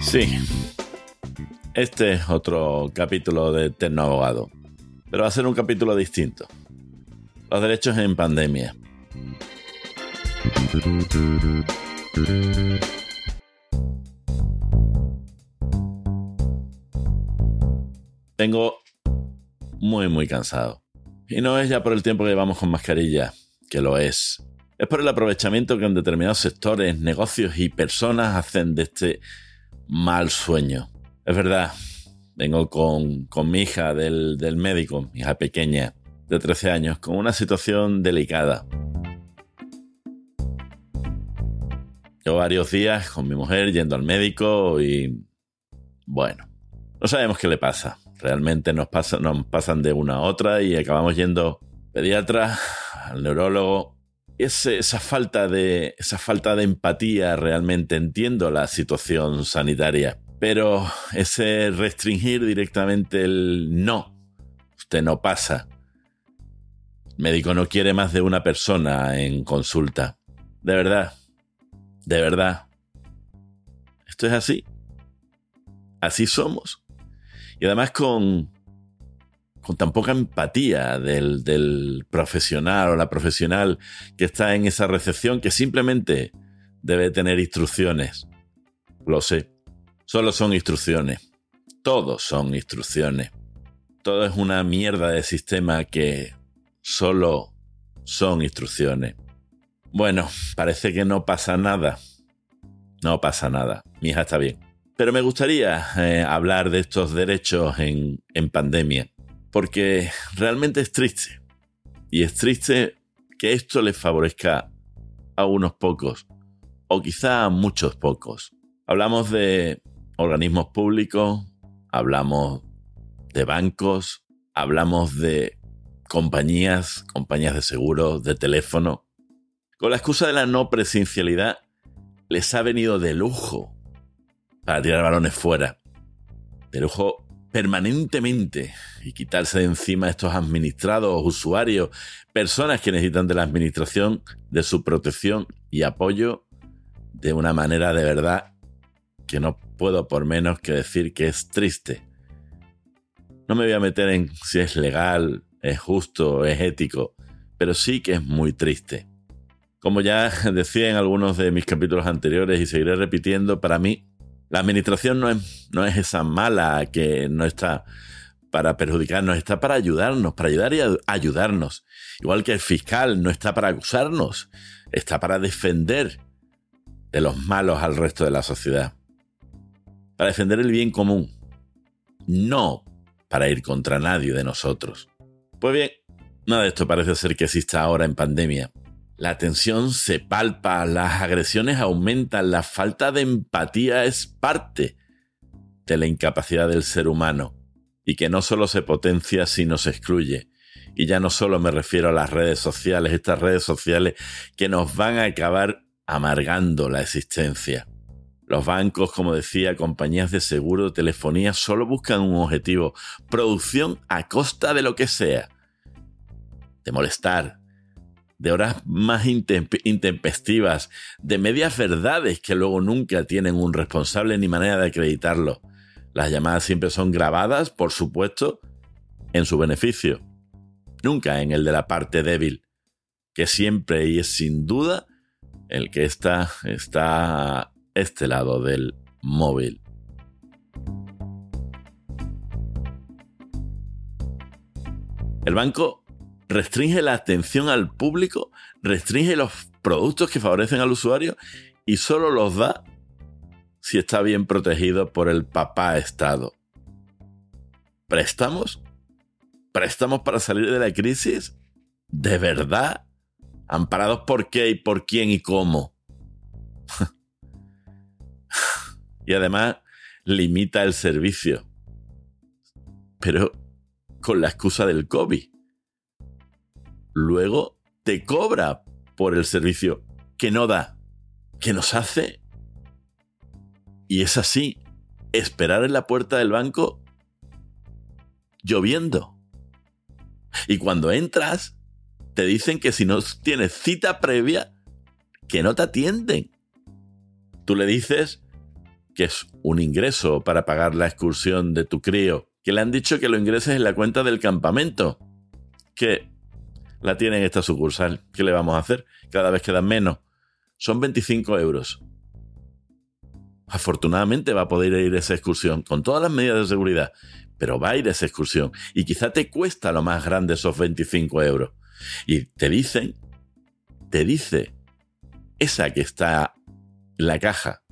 Sí. Este es otro capítulo de Tecno Abogado. Pero va a ser un capítulo distinto. Los derechos en pandemia. Tengo muy, muy cansado. Y no es ya por el tiempo que llevamos con mascarilla, que lo es. Es por el aprovechamiento que en determinados sectores, negocios y personas hacen de este mal sueño. Es verdad, vengo con, mi hija del, del médico, mi hija pequeña, de 13 años, con una situación delicada. Llevo varios días con mi mujer yendo al médico y... Bueno, no sabemos qué le pasa. Realmente nos, pasa, nos pasan de una a otra y acabamos yendo pediatra, al neurólogo. Esa, falta de, esa falta de empatía realmente entiendo la situación sanitaria. Pero ese restringir directamente el no, usted no pasa. El médico no quiere más de una persona en consulta. De verdad, de verdad. Esto es así. Así somos. Y además con, con tan poca empatía del, del profesional o la profesional que está en esa recepción que simplemente debe tener instrucciones. Lo sé. Solo son instrucciones. Todos son instrucciones. Todo es una mierda de sistema que solo son instrucciones. Bueno, parece que no pasa nada. No pasa nada. Mi hija está bien. Pero me gustaría eh, hablar de estos derechos en, en pandemia, porque realmente es triste. Y es triste que esto les favorezca a unos pocos, o quizá a muchos pocos. Hablamos de organismos públicos, hablamos de bancos, hablamos de compañías, compañías de seguros, de teléfono. Con la excusa de la no presencialidad, les ha venido de lujo para tirar balones fuera. De lujo permanentemente y quitarse de encima estos administrados, usuarios, personas que necesitan de la administración, de su protección y apoyo de una manera de verdad que no puedo por menos que decir que es triste. No me voy a meter en si es legal, es justo, es ético, pero sí que es muy triste. Como ya decía en algunos de mis capítulos anteriores y seguiré repitiendo, para mí la administración no es, no es esa mala que no está para perjudicarnos, está para ayudarnos, para ayudar y ayudarnos. Igual que el fiscal no está para acusarnos, está para defender de los malos al resto de la sociedad. Para defender el bien común, no para ir contra nadie de nosotros. Pues bien, nada de esto parece ser que exista ahora en pandemia. La tensión se palpa, las agresiones aumentan, la falta de empatía es parte de la incapacidad del ser humano y que no solo se potencia sino se excluye. Y ya no solo me refiero a las redes sociales, estas redes sociales que nos van a acabar amargando la existencia. Los bancos, como decía, compañías de seguro, telefonía, solo buscan un objetivo, producción a costa de lo que sea. De molestar, de horas más intempestivas, de medias verdades que luego nunca tienen un responsable ni manera de acreditarlo. Las llamadas siempre son grabadas, por supuesto, en su beneficio, nunca en el de la parte débil, que siempre y es sin duda el que está, está este lado del móvil. El banco restringe la atención al público, restringe los productos que favorecen al usuario y solo los da si está bien protegido por el papá Estado. ¿Préstamos? ¿Préstamos para salir de la crisis? ¿De verdad? ¿Amparados por qué y por quién y cómo? y además limita el servicio. Pero con la excusa del COVID luego te cobra por el servicio que no da, que nos hace. Y es así, esperar en la puerta del banco lloviendo. Y cuando entras, te dicen que si no tienes cita previa, que no te atienden. Tú le dices que es un ingreso para pagar la excursión de tu crío, que le han dicho que lo ingreses en la cuenta del campamento, que la tiene en esta sucursal. ¿Qué le vamos a hacer? Cada vez quedan menos. Son 25 euros. Afortunadamente va a poder ir a esa excursión con todas las medidas de seguridad, pero va a ir a esa excursión y quizá te cuesta lo más grande esos 25 euros. Y te dicen, te dice esa que está en la caja,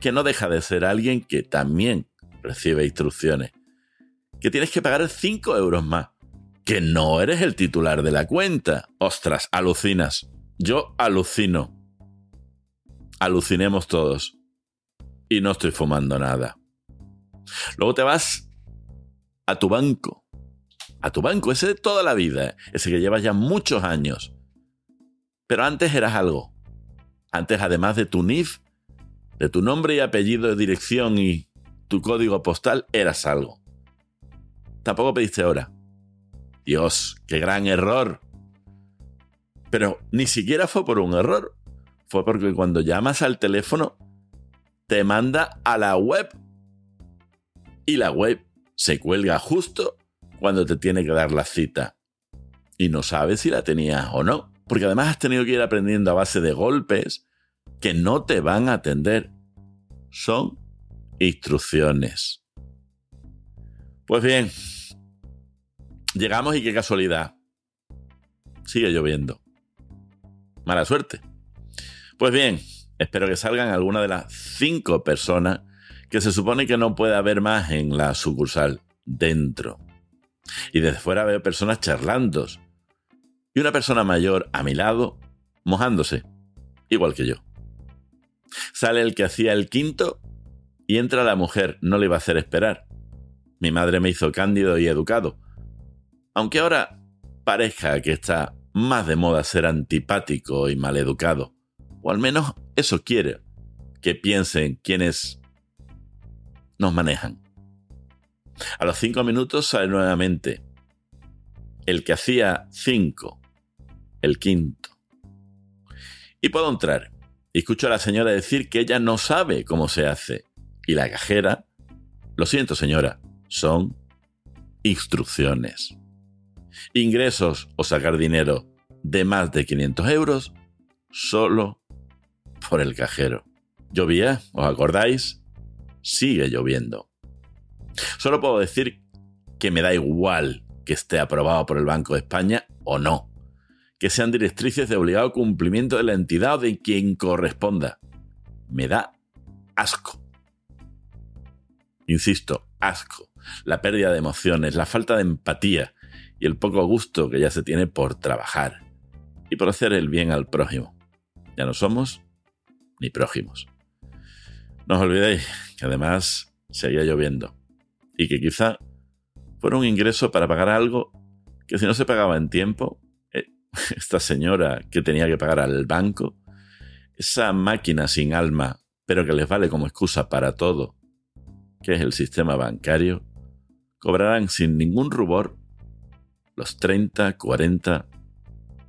que no deja de ser alguien que también recibe instrucciones, que tienes que pagar 5 euros más, que no eres el titular de la cuenta. Ostras, alucinas. Yo alucino. Alucinemos todos. Y no estoy fumando nada. Luego te vas a tu banco. A tu banco, ese de toda la vida, ese que llevas ya muchos años. Pero antes eras algo. Antes, además de tu NIF, de tu nombre y apellido dirección y tu código postal, eras algo. Tampoco pediste hora. Dios, qué gran error. Pero ni siquiera fue por un error. Fue porque cuando llamas al teléfono, te manda a la web. Y la web se cuelga justo cuando te tiene que dar la cita. Y no sabes si la tenías o no. Porque además has tenido que ir aprendiendo a base de golpes que no te van a atender. Son instrucciones. Pues bien, llegamos y qué casualidad. Sigue lloviendo. Mala suerte. Pues bien, espero que salgan algunas de las cinco personas que se supone que no puede haber más en la sucursal dentro. Y desde fuera veo personas charlando. Y una persona mayor a mi lado, mojándose, igual que yo. Sale el que hacía el quinto y entra la mujer, no le iba a hacer esperar. Mi madre me hizo cándido y educado. Aunque ahora parezca que está más de moda ser antipático y maleducado. O al menos eso quiere que piensen quienes nos manejan. A los cinco minutos sale nuevamente el que hacía cinco, el quinto. Y puedo entrar escucho a la señora decir que ella no sabe cómo se hace. Y la cajera, lo siento señora, son instrucciones. Ingresos o sacar dinero de más de 500 euros solo por el cajero. Llovía, ¿os acordáis? Sigue lloviendo. Solo puedo decir que me da igual que esté aprobado por el Banco de España o no que sean directrices de obligado cumplimiento de la entidad o de quien corresponda. Me da asco. Insisto, asco. La pérdida de emociones, la falta de empatía y el poco gusto que ya se tiene por trabajar y por hacer el bien al prójimo. Ya no somos ni prójimos. No os olvidéis que además seguía lloviendo y que quizá fuera un ingreso para pagar algo que si no se pagaba en tiempo esta señora que tenía que pagar al banco, esa máquina sin alma, pero que les vale como excusa para todo, que es el sistema bancario, cobrarán sin ningún rubor los 30, 40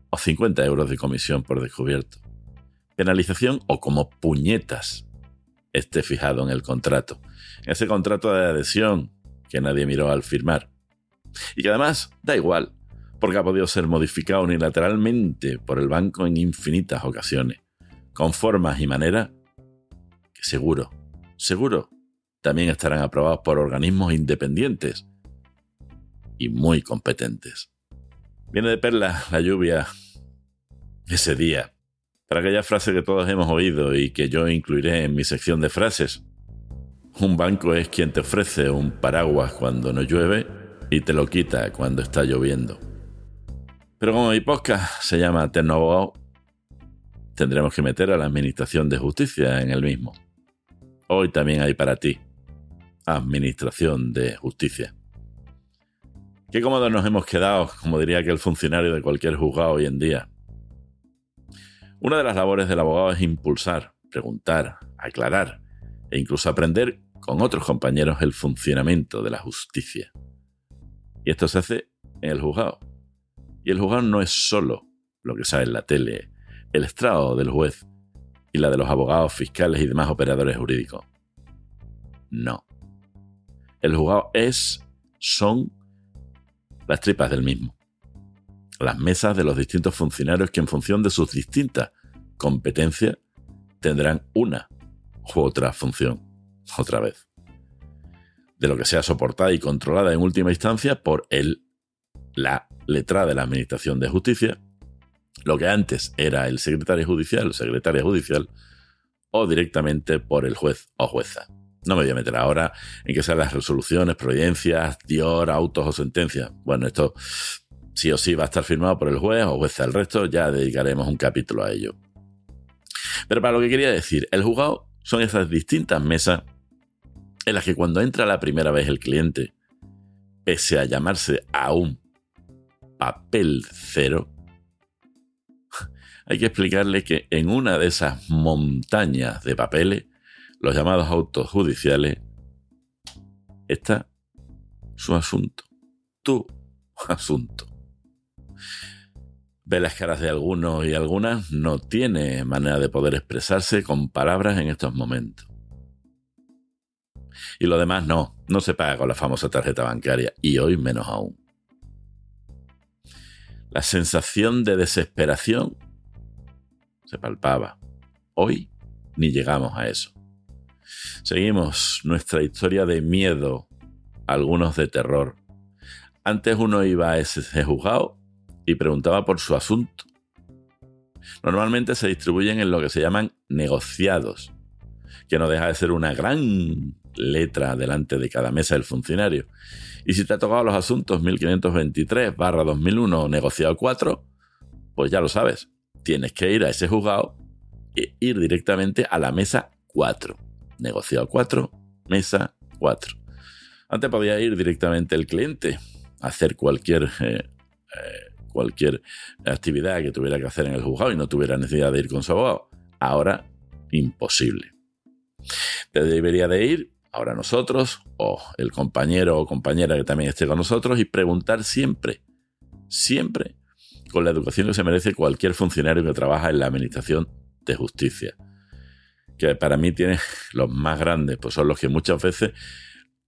o 50 euros de comisión por descubierto. Penalización o como puñetas esté fijado en el contrato. Ese contrato de adhesión que nadie miró al firmar. Y que además da igual, porque ha podido ser modificado unilateralmente por el banco en infinitas ocasiones, con formas y maneras que seguro, seguro, también estarán aprobados por organismos independientes y muy competentes. Viene de perla la lluvia ese día, para aquella frase que todos hemos oído y que yo incluiré en mi sección de frases. Un banco es quien te ofrece un paraguas cuando no llueve y te lo quita cuando está lloviendo. Pero como mi podcast se llama Tecnoabogado, tendremos que meter a la Administración de Justicia en el mismo. Hoy también hay para ti Administración de Justicia. Qué cómodos nos hemos quedado, como diría aquel funcionario de cualquier juzgado hoy en día. Una de las labores del abogado es impulsar, preguntar, aclarar e incluso aprender con otros compañeros el funcionamiento de la justicia. Y esto se hace en el juzgado. Y el juzgado no es solo lo que sale en la tele, el estrado del juez y la de los abogados fiscales y demás operadores jurídicos. No. El juzgado es, son las tripas del mismo. Las mesas de los distintos funcionarios que en función de sus distintas competencias tendrán una u otra función, otra vez. De lo que sea soportada y controlada en última instancia por el, la letra de la Administración de Justicia, lo que antes era el secretario judicial secretaria judicial, o directamente por el juez o jueza. No me voy a meter ahora en que sean las resoluciones, providencias, dior, autos o sentencias. Bueno, esto sí o sí va a estar firmado por el juez o jueza. El resto ya dedicaremos un capítulo a ello. Pero para lo que quería decir, el juzgado son esas distintas mesas en las que cuando entra la primera vez el cliente, pese a llamarse aún papel cero, hay que explicarle que en una de esas montañas de papeles, los llamados autos judiciales, está su asunto, tu asunto. Ve las caras de algunos y algunas, no tiene manera de poder expresarse con palabras en estos momentos. Y lo demás no, no se paga con la famosa tarjeta bancaria, y hoy menos aún. La sensación de desesperación se palpaba. Hoy ni llegamos a eso. Seguimos nuestra historia de miedo, algunos de terror. Antes uno iba a ese juzgado y preguntaba por su asunto. Normalmente se distribuyen en lo que se llaman negociados, que no deja de ser una gran letra delante de cada mesa del funcionario. Y si te ha tocado los asuntos 1523 barra 2001 negociado 4, pues ya lo sabes, tienes que ir a ese juzgado e ir directamente a la mesa 4. Negociado 4, mesa 4. Antes podía ir directamente el cliente a hacer cualquier, eh, eh, cualquier actividad que tuviera que hacer en el juzgado y no tuviera necesidad de ir con su abogado. Ahora, imposible. Te debería de ir ahora nosotros o el compañero o compañera que también esté con nosotros y preguntar siempre, siempre con la educación que se merece cualquier funcionario que trabaja en la Administración de Justicia. Que para mí tiene los más grandes, pues son los que muchas veces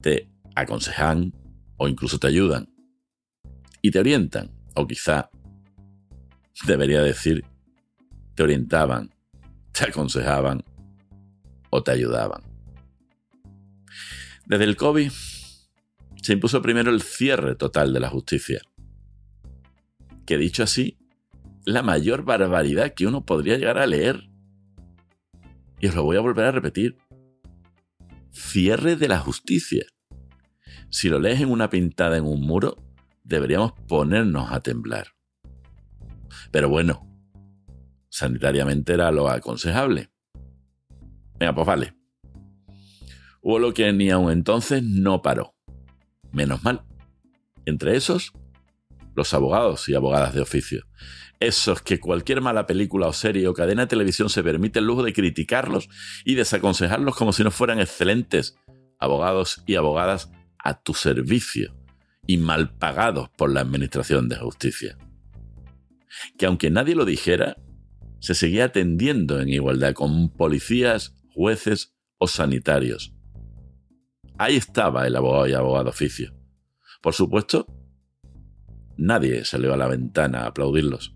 te aconsejan o incluso te ayudan y te orientan, o quizá debería decir, te orientaban, te aconsejaban o te ayudaban. Desde el COVID se impuso primero el cierre total de la justicia que dicho así, la mayor barbaridad que uno podría llegar a leer. Y os lo voy a volver a repetir. Cierre de la justicia. Si lo lees en una pintada en un muro, deberíamos ponernos a temblar. Pero bueno, sanitariamente era lo aconsejable. Venga, pues vale. Hubo lo que ni aun entonces no paró. Menos mal. Entre esos, los abogados y abogadas de oficio. Esos que cualquier mala película o serie o cadena de televisión se permite el lujo de criticarlos y desaconsejarlos como si no fueran excelentes abogados y abogadas a tu servicio y mal pagados por la Administración de Justicia. Que aunque nadie lo dijera, se seguía atendiendo en igualdad con policías, jueces o sanitarios. Ahí estaba el abogado y abogado oficio. Por supuesto, Nadie salió a la ventana a aplaudirlos.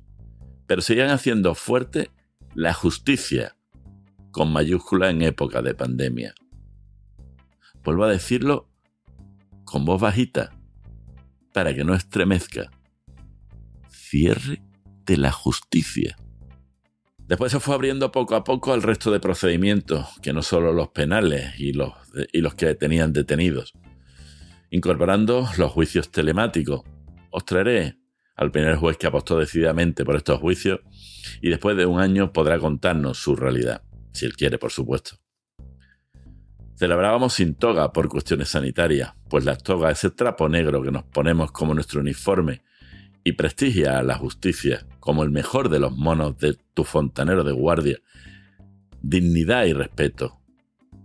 Pero seguían haciendo fuerte la justicia, con mayúscula en época de pandemia. Vuelvo a decirlo con voz bajita, para que no estremezca. Cierre de la justicia. Después se fue abriendo poco a poco al resto de procedimientos, que no solo los penales y los, y los que tenían detenidos, incorporando los juicios telemáticos, os traeré al primer juez que apostó decididamente por estos juicios y después de un año podrá contarnos su realidad, si él quiere, por supuesto. Celebrábamos sin toga por cuestiones sanitarias, pues la toga es el trapo negro que nos ponemos como nuestro uniforme y prestigia a la justicia como el mejor de los monos de tu fontanero de guardia. Dignidad y respeto.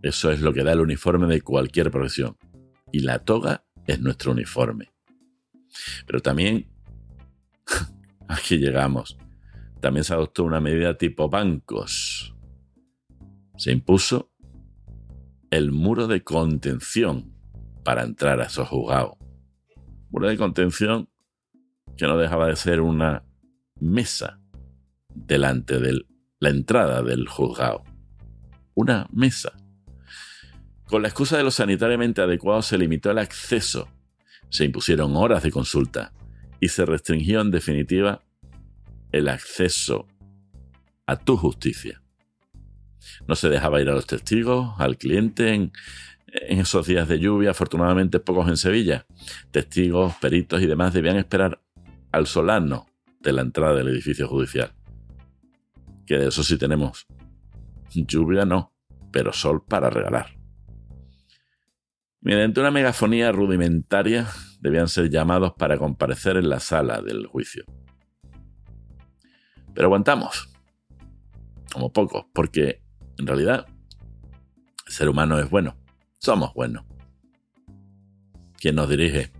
Eso es lo que da el uniforme de cualquier profesión. Y la toga es nuestro uniforme. Pero también, aquí llegamos, también se adoptó una medida tipo bancos. se impuso el muro de contención para entrar a esos juzgados. Muro de contención que no dejaba de ser una mesa delante de la entrada del juzgado. Una mesa. Con la excusa de lo sanitariamente adecuado se limitó el acceso, se impusieron horas de consulta y se restringió en definitiva el acceso a tu justicia. No se dejaba ir a los testigos, al cliente en, esos días de lluvia, afortunadamente pocos en Sevilla. Testigos, peritos y demás debían esperar al solano de la entrada del edificio judicial. Que de eso sí tenemos. Lluvia no, pero sol para regalar. Mediante una megafonía rudimentaria debían ser llamados para comparecer en la sala del juicio. Pero aguantamos. Como pocos, porque en realidad el ser humano es bueno. Somos buenos. Quien nos dirige,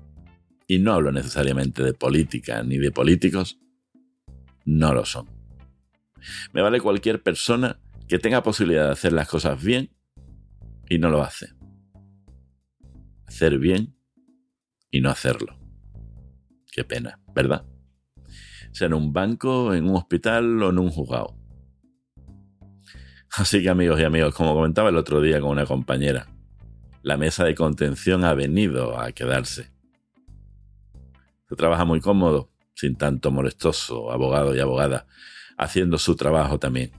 y no hablo necesariamente de política ni de políticos, no lo son. Me vale cualquier persona que tenga posibilidad de hacer las cosas bien y no lo hace. Hacer bien y no hacerlo. Qué pena, ¿verdad? Sea en un banco, en un hospital o en un juzgado. Así que amigos y amigos, como comentaba el otro día con una compañera, la mesa de contención ha venido a quedarse. Se trabaja muy cómodo, sin tanto molestoso abogado y abogada, haciendo su trabajo también.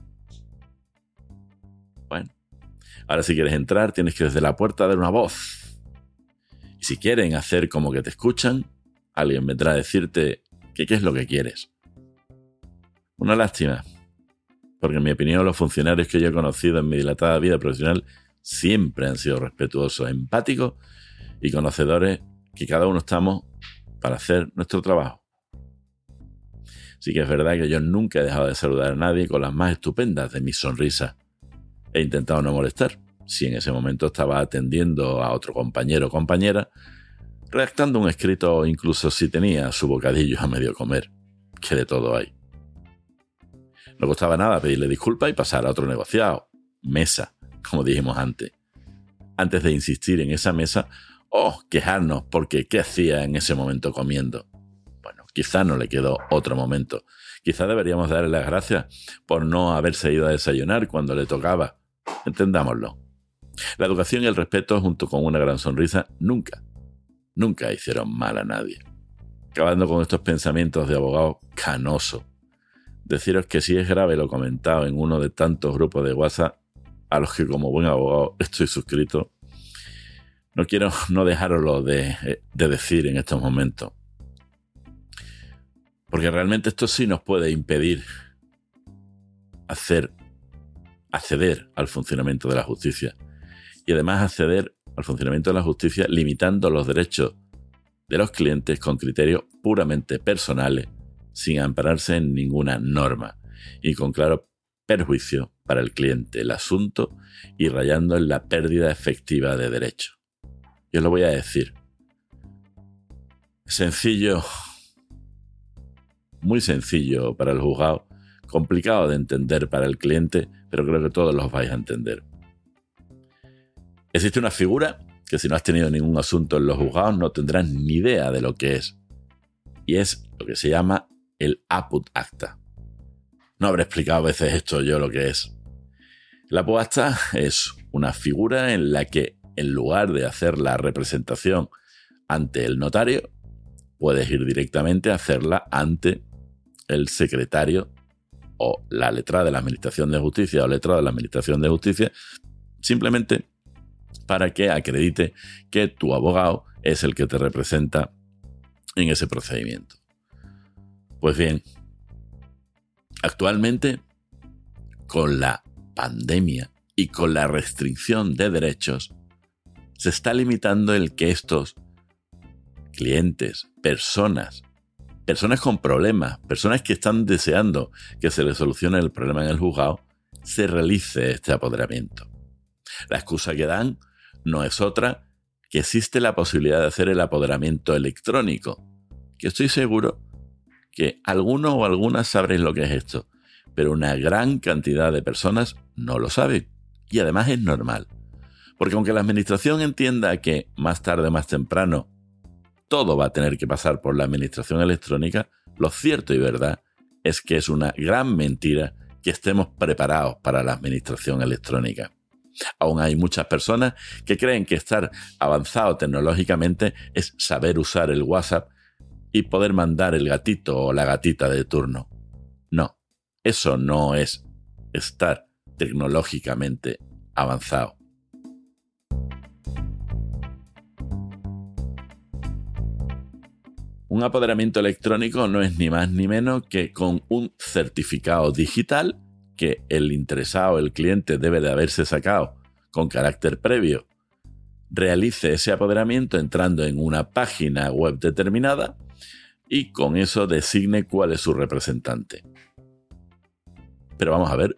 Bueno, ahora si quieres entrar tienes que desde la puerta dar una voz. Y si quieren hacer como que te escuchan, alguien vendrá a decirte que qué es lo que quieres. Una lástima, porque en mi opinión los funcionarios que yo he conocido en mi dilatada vida profesional siempre han sido respetuosos, empáticos y conocedores que cada uno estamos para hacer nuestro trabajo. Sí que es verdad que yo nunca he dejado de saludar a nadie con las más estupendas de mis sonrisas. He intentado no molestar, si en ese momento estaba atendiendo a otro compañero o compañera, redactando un escrito o incluso si tenía su bocadillo a medio comer, que de todo hay. No costaba nada pedirle disculpas y pasar a otro negociado, mesa, como dijimos antes. Antes de insistir en esa mesa o quejarnos porque qué hacía en ese momento comiendo. Bueno, quizá no le quedó otro momento. Quizá deberíamos darle las gracias por no haberse ido a desayunar cuando le tocaba. Entendámoslo. La educación y el respeto, junto con una gran sonrisa, nunca, nunca hicieron mal a nadie. Acabando con estos pensamientos de abogado canoso. Deciros que si es grave lo comentado en uno de tantos grupos de WhatsApp, a los que como buen abogado estoy suscrito, no quiero no dejarlo de, de decir en estos momentos. Porque realmente esto sí nos puede impedir hacer acceder al funcionamiento de la justicia. Y además acceder al funcionamiento de la justicia limitando los derechos de los clientes con criterios puramente personales, sin ampararse en ninguna norma y con claro perjuicio para el cliente el asunto y rayando en la pérdida efectiva de derecho. Yo lo voy a decir. Sencillo, muy sencillo para el juzgado, complicado de entender para el cliente, pero creo que todos los vais a entender. Existe una figura que si no has tenido ningún asunto en los juzgados no tendrás ni idea de lo que es. Y es lo que se llama el Aput Acta. No habré explicado a veces esto yo lo que es. La poasta es una figura en la que en lugar de hacer la representación ante el notario, puedes ir directamente a hacerla ante el secretario o la letra de la Administración de Justicia o letra de la Administración de Justicia, simplemente para que acredite que tu abogado es el que te representa en ese procedimiento. Pues bien, actualmente, con la pandemia y con la restricción de derechos, se está limitando el que estos clientes, personas, personas con problemas, personas que están deseando que se les solucione el problema en el juzgado, se realice este apoderamiento. La excusa que dan no es otra que existe la posibilidad de hacer el apoderamiento electrónico, que estoy seguro que alguno o algunas sabréis lo que es esto, pero una gran cantidad de personas no lo saben Y además es normal. Porque aunque la administración entienda que más tarde o más temprano todo va a tener que pasar por la administración electrónica, lo cierto y verdad es que es una gran mentira que estemos preparados para la administración electrónica. Aún hay muchas personas que creen que estar avanzado tecnológicamente es saber usar el WhatsApp y poder mandar el gatito o la gatita de turno. No, eso no es estar tecnológicamente avanzado. Un apoderamiento electrónico no es ni más ni menos que con un certificado digital que el interesado, el cliente, debe de haberse sacado con carácter previo, realice ese apoderamiento entrando en una página web determinada y con eso designe cuál es su representante. Pero vamos a ver,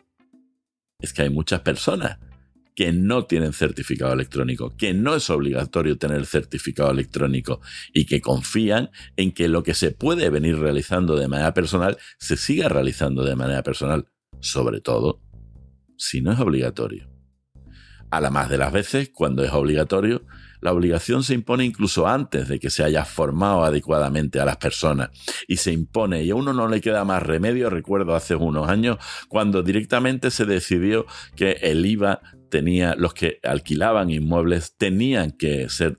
es que hay muchas personas que no tienen certificado electrónico, que no es obligatorio tener certificado electrónico y que confían en que lo que se puede venir realizando de manera personal se siga realizando de manera personal, sobre todo si no es obligatorio. A la más de las veces, cuando es obligatorio, la obligación se impone incluso antes de que se haya formado adecuadamente a las personas y se impone y a uno no le queda más remedio. Recuerdo hace unos años cuando directamente se decidió que el IVA tenía, los que alquilaban inmuebles tenían que ser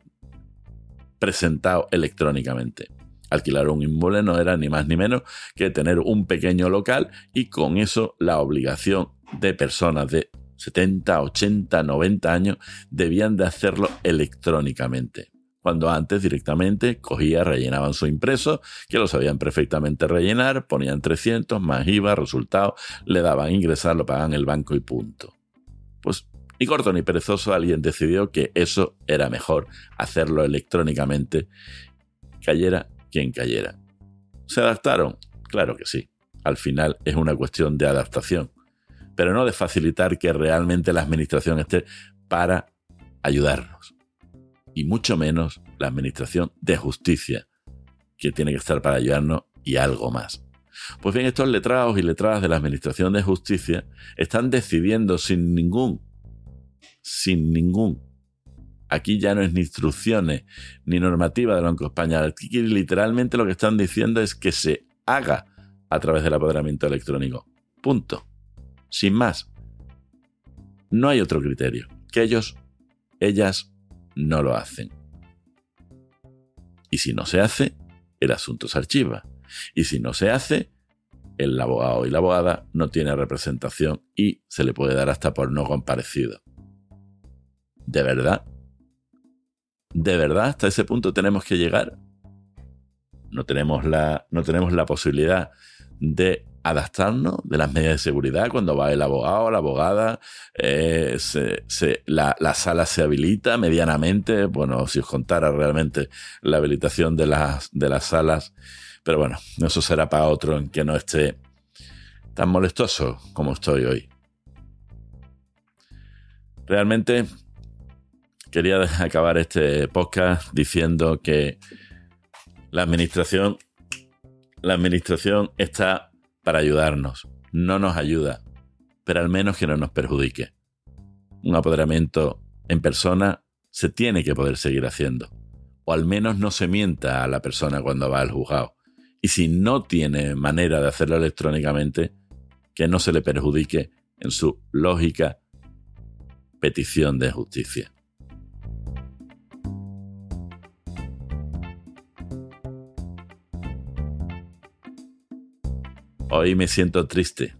presentados electrónicamente. Alquilar un inmueble no era ni más ni menos que tener un pequeño local y con eso la obligación de personas de 70, 80, 90 años, debían de hacerlo electrónicamente. Cuando antes directamente cogía, rellenaban su impreso, que lo sabían perfectamente rellenar, ponían 300 más IVA, resultado, le daban ingresar, lo pagaban el banco y punto. Pues ni corto ni perezoso alguien decidió que eso era mejor, hacerlo electrónicamente, cayera quien cayera. ¿Se adaptaron? Claro que sí. Al final es una cuestión de adaptación pero no de facilitar que realmente la administración esté para ayudarnos. Y mucho menos la administración de justicia, que tiene que estar para ayudarnos y algo más. Pues bien, estos letrados y letradas de la Administración de Justicia están decidiendo sin ningún, sin ningún, aquí ya no es ni instrucciones ni normativa del Banco Español, aquí literalmente lo que están diciendo es que se haga a través del apoderamiento electrónico. Punto sin más. No hay otro criterio, que ellos, ellas no lo hacen. Y si no se hace, el asunto se archiva. Y si no se hace, el abogado y la abogada no tiene representación y se le puede dar hasta por no comparecido. ¿De verdad? ¿De verdad hasta ese punto tenemos que llegar? No tenemos la, no tenemos la posibilidad de adaptarnos de las medidas de seguridad cuando va el abogado, la abogada, eh, la, sala se habilita medianamente, bueno, si os contara realmente la habilitación de las, de las salas, pero bueno, eso será para otro en que no esté tan molestoso como estoy hoy. Realmente quería acabar este podcast diciendo que la administración la administración está para ayudarnos, no nos ayuda, pero al menos que no nos perjudique. Un apoderamiento en persona se tiene que poder seguir haciendo, o al menos no se mienta a la persona cuando va al juzgado. Y si no tiene manera de hacerlo electrónicamente, que no se le perjudique en su lógica petición de justicia. Hoy me siento triste,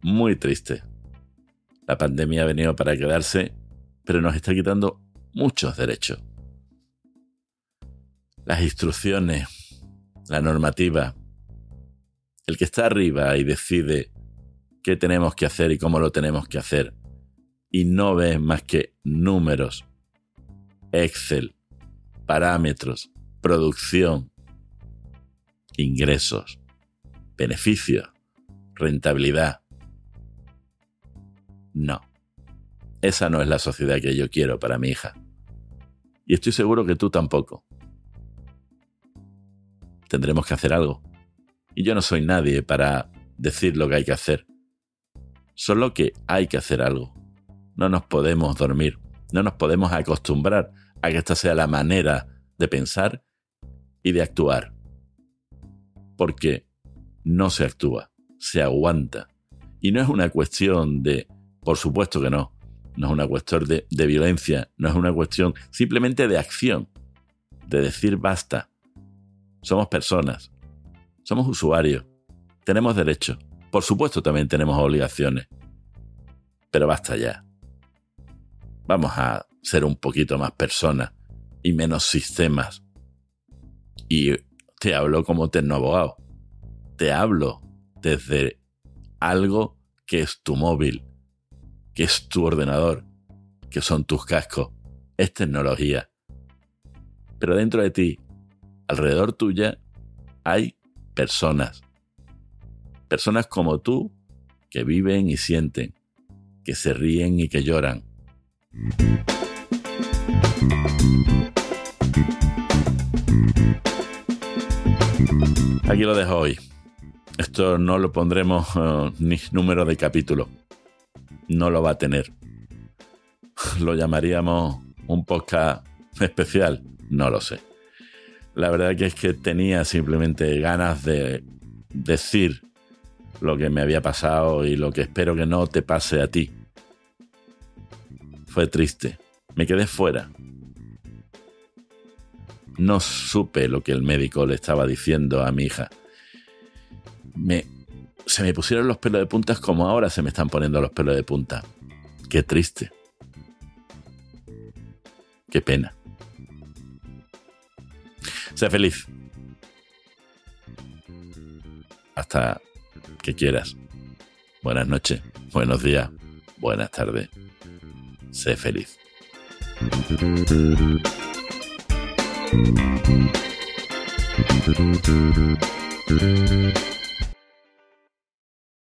muy triste. La pandemia ha venido para quedarse, pero nos está quitando muchos derechos. Las instrucciones, la normativa, el que está arriba y decide qué tenemos que hacer y cómo lo tenemos que hacer, y no ve más que números, Excel, parámetros, producción, ingresos beneficio, rentabilidad. No, esa no es la sociedad que yo quiero para mi hija. Y estoy seguro que tú tampoco. Tendremos que hacer algo. Y yo no soy nadie para decir lo que hay que hacer. Solo que hay que hacer algo. no nos podemos dormir, no nos podemos acostumbrar a que esta sea la manera de pensar y de actuar. Porque no se actúa, se aguanta. Y no es una cuestión de, por supuesto que no, no es una cuestión de, violencia, no es una cuestión simplemente de acción, de decir basta. Somos personas, somos usuarios, tenemos derechos, por supuesto también tenemos obligaciones, pero basta ya. Vamos a ser un poquito más personas y menos sistemas. Y te hablo como tecnoabogado. Te hablo desde algo que es tu móvil, que es tu ordenador, que son tus cascos. Es tecnología. Pero dentro de ti, alrededor tuya, hay personas. Personas como tú que viven y sienten, que se ríen y que lloran. Aquí lo dejo hoy. Esto no lo pondremos eh, ni número de capítulo. No lo va a tener. Lo llamaríamos un podcast especial. No lo sé. La verdad que es que tenía simplemente ganas de decir lo que me había pasado y lo que espero que no te pase a ti. Fue triste. Me quedé fuera. No supe lo que el médico le estaba diciendo a mi hija. Me, se me pusieron los pelos de puntas como ahora se me están poniendo los pelos de punta. Qué triste. Qué pena. Sé feliz. Hasta que quieras. Buenas noches, buenos días, buenas tardes. Sé feliz.